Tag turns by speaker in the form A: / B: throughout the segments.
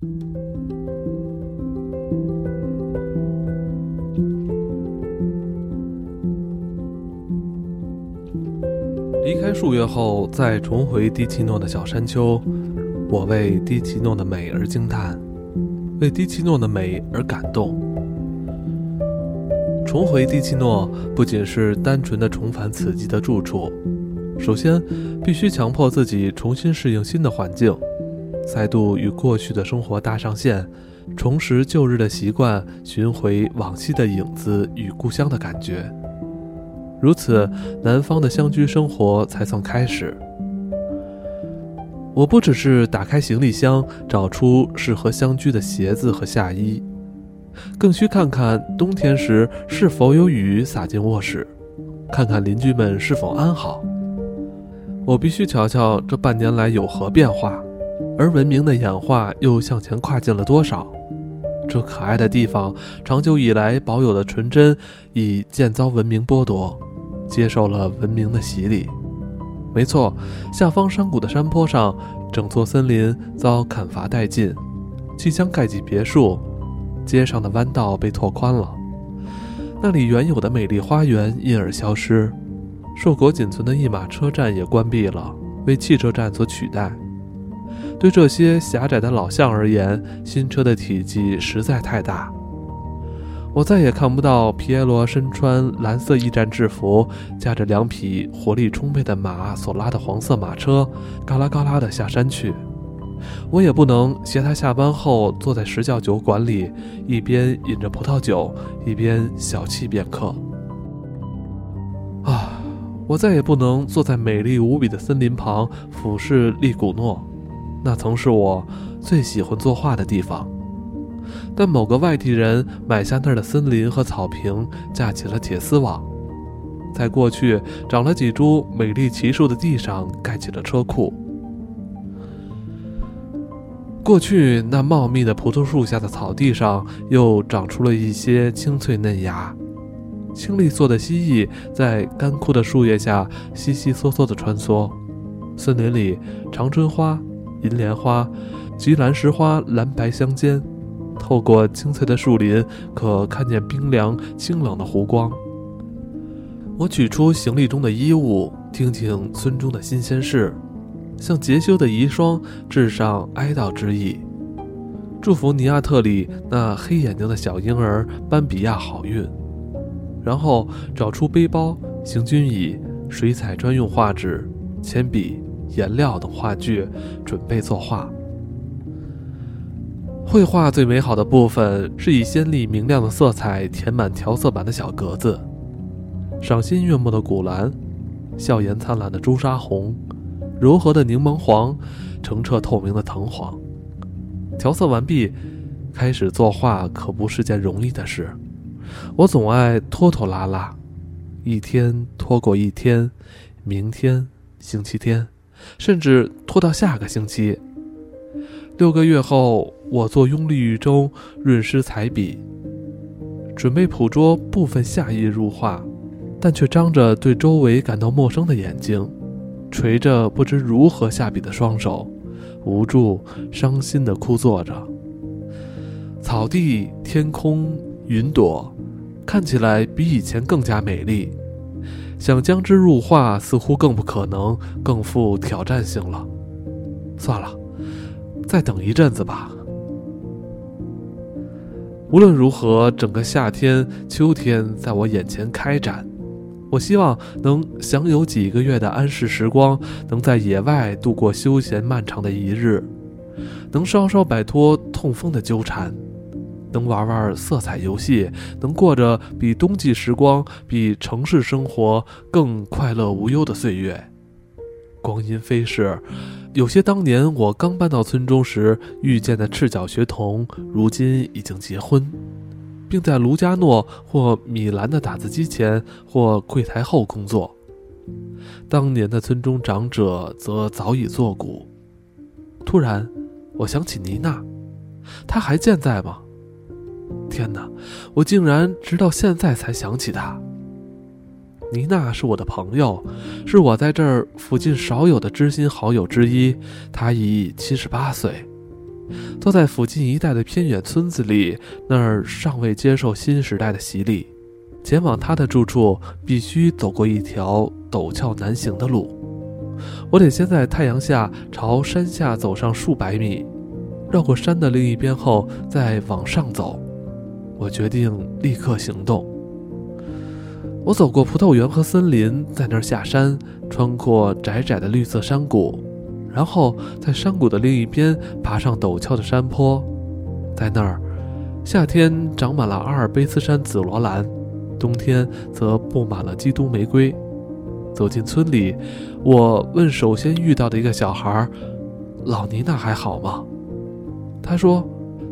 A: 离开数月后，再重回迪奇诺的小山丘，我为迪奇诺的美而惊叹，为迪奇诺的美而感动。重回迪奇诺不仅是单纯的重返此地的住处，首先必须强迫自己重新适应新的环境，再度与过去的生活搭上线，重拾旧日的习惯，寻回往昔的影子与故乡的感觉。如此，南方的乡居生活才算开始。我不只是打开行李箱找出适合乡居的鞋子和夏衣，更需看看冬天时是否有雨洒进卧室，看看邻居们是否安好。我必须瞧瞧这半年来有何变化，而文明的演化又向前跨进了多少。这可爱的地方长久以来保有的纯真，已渐遭文明剥夺。接受了文明的洗礼，没错，下方山谷的山坡上，整座森林遭砍伐殆尽，即将盖起别墅，街上的弯道被拓宽了，那里原有的美丽花园因而消失，硕果仅存的一马车站也关闭了，为汽车站所取代。对这些狭窄的老巷而言，新车的体积实在太大。我再也看不到皮耶罗身穿蓝色驿站制服，驾着两匹活力充沛的马所拉的黄色马车，嘎啦嘎啦地下山去。我也不能携他下班后坐在石窖酒馆里，一边饮着葡萄酒，一边小憩片刻。啊，我再也不能坐在美丽无比的森林旁俯视利古诺，那曾是我最喜欢作画的地方。但某个外地人买下那儿的森林和草坪，架起了铁丝网，在过去长了几株美丽奇树的地上盖起了车库。过去那茂密的葡萄树下的草地上，又长出了一些青翠嫩芽。青绿色的蜥蜴在干枯的树叶下悉悉嗦嗦地穿梭。森林里，长春花、银莲花及蓝石花蓝白相间。透过青翠的树林，可看见冰凉清冷的湖光。我取出行李中的衣物，听听村中的新鲜事，向杰修的遗孀致上哀悼之意，祝福尼亚特里那黑眼睛的小婴儿班比亚好运。然后找出背包、行军椅、水彩专用画纸、铅笔、颜料等画具，准备作画。绘画最美好的部分是以鲜丽明亮的色彩填满调色板的小格子，赏心悦目的古蓝，笑颜灿烂的朱砂红，柔和的柠檬黄，澄澈透明的藤黄。调色完毕，开始作画可不是件容易的事。我总爱拖拖拉拉，一天拖过一天，明天、星期天，甚至拖到下个星期。六个月后，我坐拥立狱中润湿彩笔，准备捕捉部分夏意入画，但却张着对周围感到陌生的眼睛，垂着不知如何下笔的双手，无助、伤心地枯坐着。草地、天空、云朵，看起来比以前更加美丽，想将之入画似乎更不可能，更富挑战性了。算了。再等一阵子吧。无论如何，整个夏天、秋天在我眼前开展。我希望能享有几个月的安适时光，能在野外度过休闲漫长的一日，能稍稍摆脱痛风的纠缠，能玩玩色彩游戏，能过着比冬季时光、比城市生活更快乐无忧的岁月。光阴飞逝。有些当年我刚搬到村中时遇见的赤脚学童，如今已经结婚，并在卢加诺或米兰的打字机前或柜台后工作。当年的村中长者则早已作古。突然，我想起妮娜，她还健在吗？天哪，我竟然直到现在才想起她。妮娜是我的朋友，是我在这儿附近少有的知心好友之一。她已七十八岁，坐在附近一带的偏远村子里，那儿尚未接受新时代的洗礼。前往他的住处，必须走过一条陡峭难行的路。我得先在太阳下朝山下走上数百米，绕过山的另一边后再往上走。我决定立刻行动。我走过葡萄园和森林，在那儿下山，穿过窄窄的绿色山谷，然后在山谷的另一边爬上陡峭的山坡。在那儿，夏天长满了阿尔卑斯山紫罗兰，冬天则布满了基督玫瑰。走进村里，我问首先遇到的一个小孩：“老尼娜还好吗？”他说：“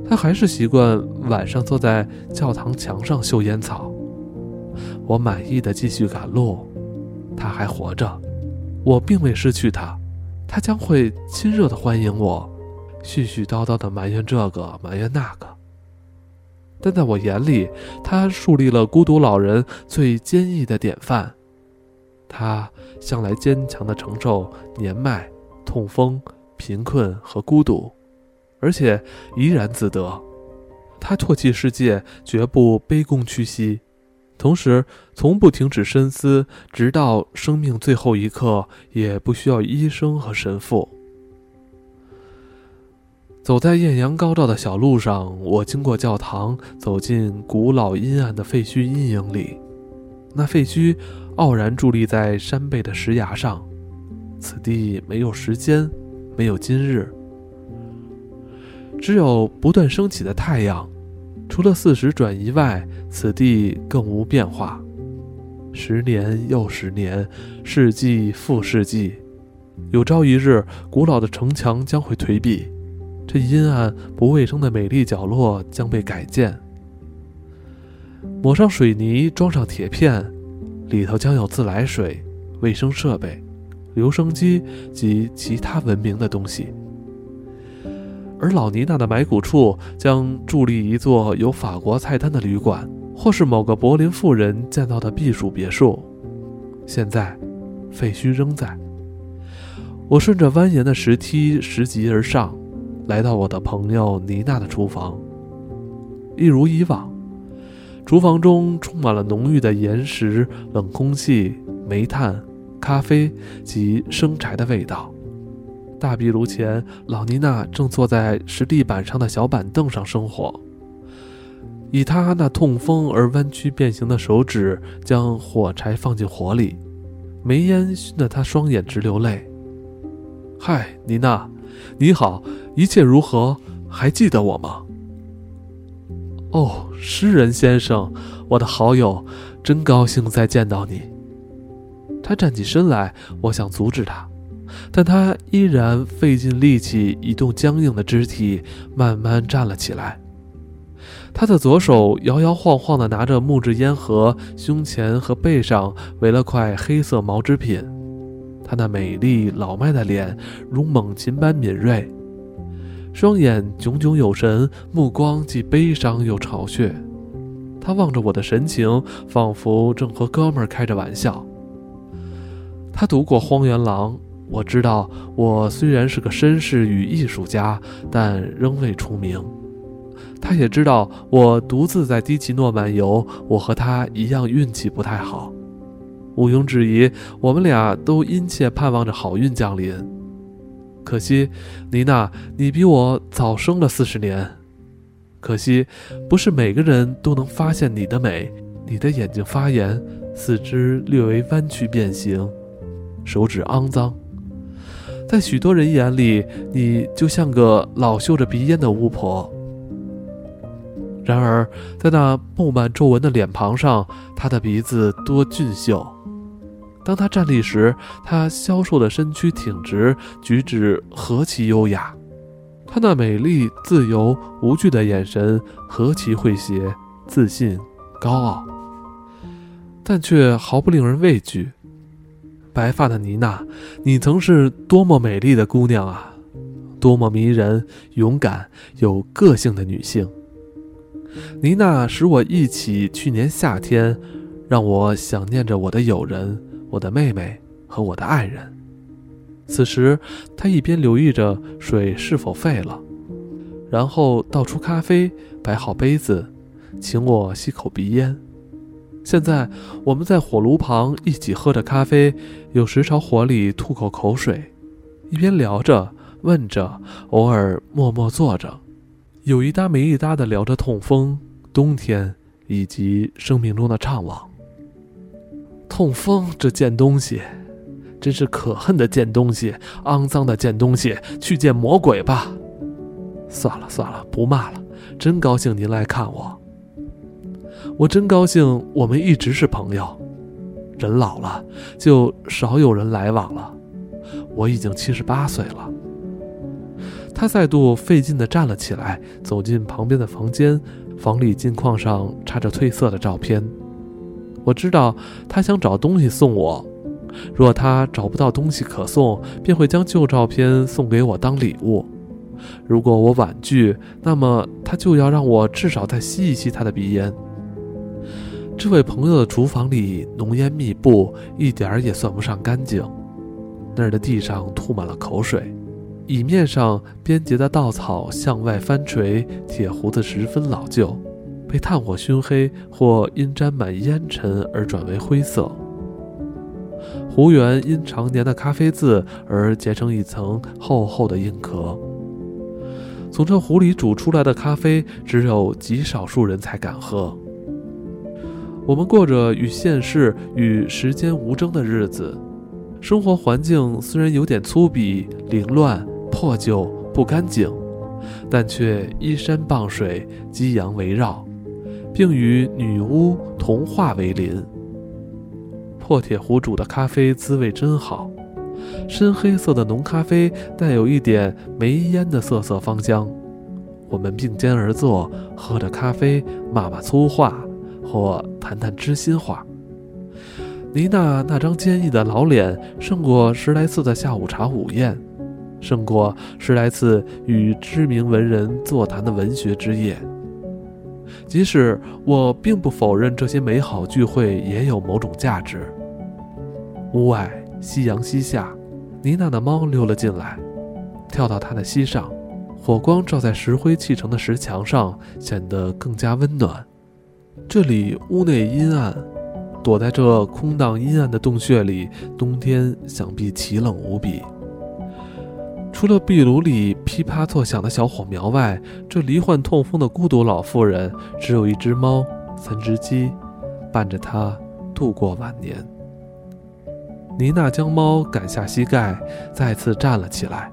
A: 他还是习惯晚上坐在教堂墙上嗅烟草。”我满意的继续赶路。他还活着，我并未失去他，他将会亲热的欢迎我，絮絮叨叨的埋怨这个埋怨那个。但在我眼里，他树立了孤独老人最坚毅的典范。他向来坚强地承受年迈、痛风、贫困和孤独，而且怡然自得。他唾弃世界，绝不卑躬屈膝，同时从不停止深思，直到生命最后一刻，也不需要医生和神父。走在艳阳高照的小路上，我经过教堂，走进古老阴暗的废墟阴影里。那废墟。傲然伫立在山背的石崖上，此地没有时间，没有今日，只有不断升起的太阳。除了四时转移外，此地更无变化。十年又十年，世纪复世纪，有朝一日，古老的城墙将会颓壁，这阴暗不卫生的美丽角落将被改建，抹上水泥，装上铁片。里头将有自来水、卫生设备、留声机及其他文明的东西，而老尼娜的埋骨处将伫立一座有法国菜单的旅馆，或是某个柏林富人建造的避暑别墅。现在，废墟仍在。我顺着蜿蜒的石梯拾级而上，来到我的朋友妮娜的厨房，一如以往。厨房中充满了浓郁的岩石、冷空气、煤炭、咖啡及生柴的味道。大壁炉前，老妮娜正坐在石地板上的小板凳上生火，以她那痛风而弯曲变形的手指将火柴放进火里，煤烟熏得她双眼直流泪。嗨，妮娜，你好，一切如何？还记得我吗？哦，诗人先生，我的好友，真高兴再见到你。他站起身来，我想阻止他，但他依然费尽力气移动僵硬的肢体，慢慢站了起来。他的左手摇摇晃晃地拿着木质烟盒，胸前和背上围了块黑色毛织品。他那美丽老迈的脸如猛禽般敏锐。双眼炯炯有神，目光既悲伤又嘲谑。他望着我的神情，仿佛正和哥们儿开着玩笑。他读过《荒原狼》，我知道我虽然是个绅士与艺术家，但仍未出名。他也知道我独自在迪奇诺漫游，我和他一样运气不太好。毋庸置疑，我们俩都殷切盼望着好运降临。可惜，妮娜，你比我早生了四十年。可惜，不是每个人都能发现你的美。你的眼睛发炎，四肢略微弯曲变形，手指肮脏。在许多人眼里，你就像个老嗅着鼻烟的巫婆。然而，在那布满皱纹的脸庞上，她的鼻子多俊秀。当她站立时，她消瘦的身躯挺直，举止何其优雅；她那美丽、自由、无惧的眼神何其诙谐、自信、高傲，但却毫不令人畏惧。白发的妮娜，你曾是多么美丽的姑娘啊！多么迷人、勇敢、有个性的女性！妮娜使我忆起去年夏天，让我想念着我的友人。我的妹妹和我的爱人。此时，他一边留意着水是否沸了，然后倒出咖啡，摆好杯子，请我吸口鼻烟。现在我们在火炉旁一起喝着咖啡，有时朝火里吐口口水，一边聊着、问着，偶尔默默坐着，有一搭没一搭地聊着痛风、冬天以及生命中的怅惘。痛风这贱东西，真是可恨的贱东西，肮脏的贱东西，去见魔鬼吧！算了算了，不骂了，真高兴您来看我。我真高兴，我们一直是朋友。人老了，就少有人来往了。我已经七十八岁了。他再度费劲地站了起来，走进旁边的房间，房里镜框上插着褪色的照片。我知道他想找东西送我，若他找不到东西可送，便会将旧照片送给我当礼物。如果我婉拒，那么他就要让我至少再吸一吸他的鼻烟。这位朋友的厨房里浓烟密布，一点儿也算不上干净。那儿的地上吐满了口水，椅面上边结的稻草向外翻垂，铁壶子十分老旧，被炭火熏黑或因沾满烟尘而转为灰色。壶缘因常年的咖啡渍而结成一层厚厚的硬壳。从这壶里煮出来的咖啡，只有极少数人才敢喝。我们过着与现世与时间无争的日子，生活环境虽然有点粗鄙、凌乱、破旧、不干净，但却依山傍水，激阳围绕，并与女巫同化为邻。破铁壶煮的咖啡滋味真好，深黑色的浓咖啡带有一点煤烟的涩涩芳香。我们并肩而坐，喝着咖啡，骂骂粗话。或谈谈知心话。妮娜那张坚毅的老脸，胜过十来次的下午茶午宴，胜过十来次与知名文人座谈的文学之夜。即使我并不否认这些美好聚会也有某种价值。屋外夕阳西下，妮娜的猫溜了进来，跳到她的膝上，火光照在石灰砌成的石墙上，显得更加温暖。这里屋内阴暗，躲在这空荡阴暗的洞穴里，冬天想必奇冷无比。除了壁炉里噼啪作响的小火苗外，这罹患痛风的孤独老妇人只有一只猫、三只鸡，伴着她度过晚年。妮娜将猫赶下膝盖，再次站了起来，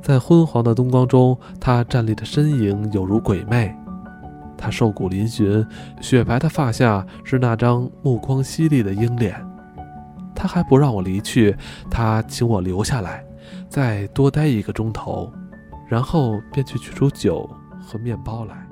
A: 在昏黄的灯光中，她站立的身影有如鬼魅。他瘦骨嶙峋，雪白的发下是那张目光犀利的鹰脸。他还不让我离去，他请我留下来，再多待一个钟头，然后便去取出酒和面包来。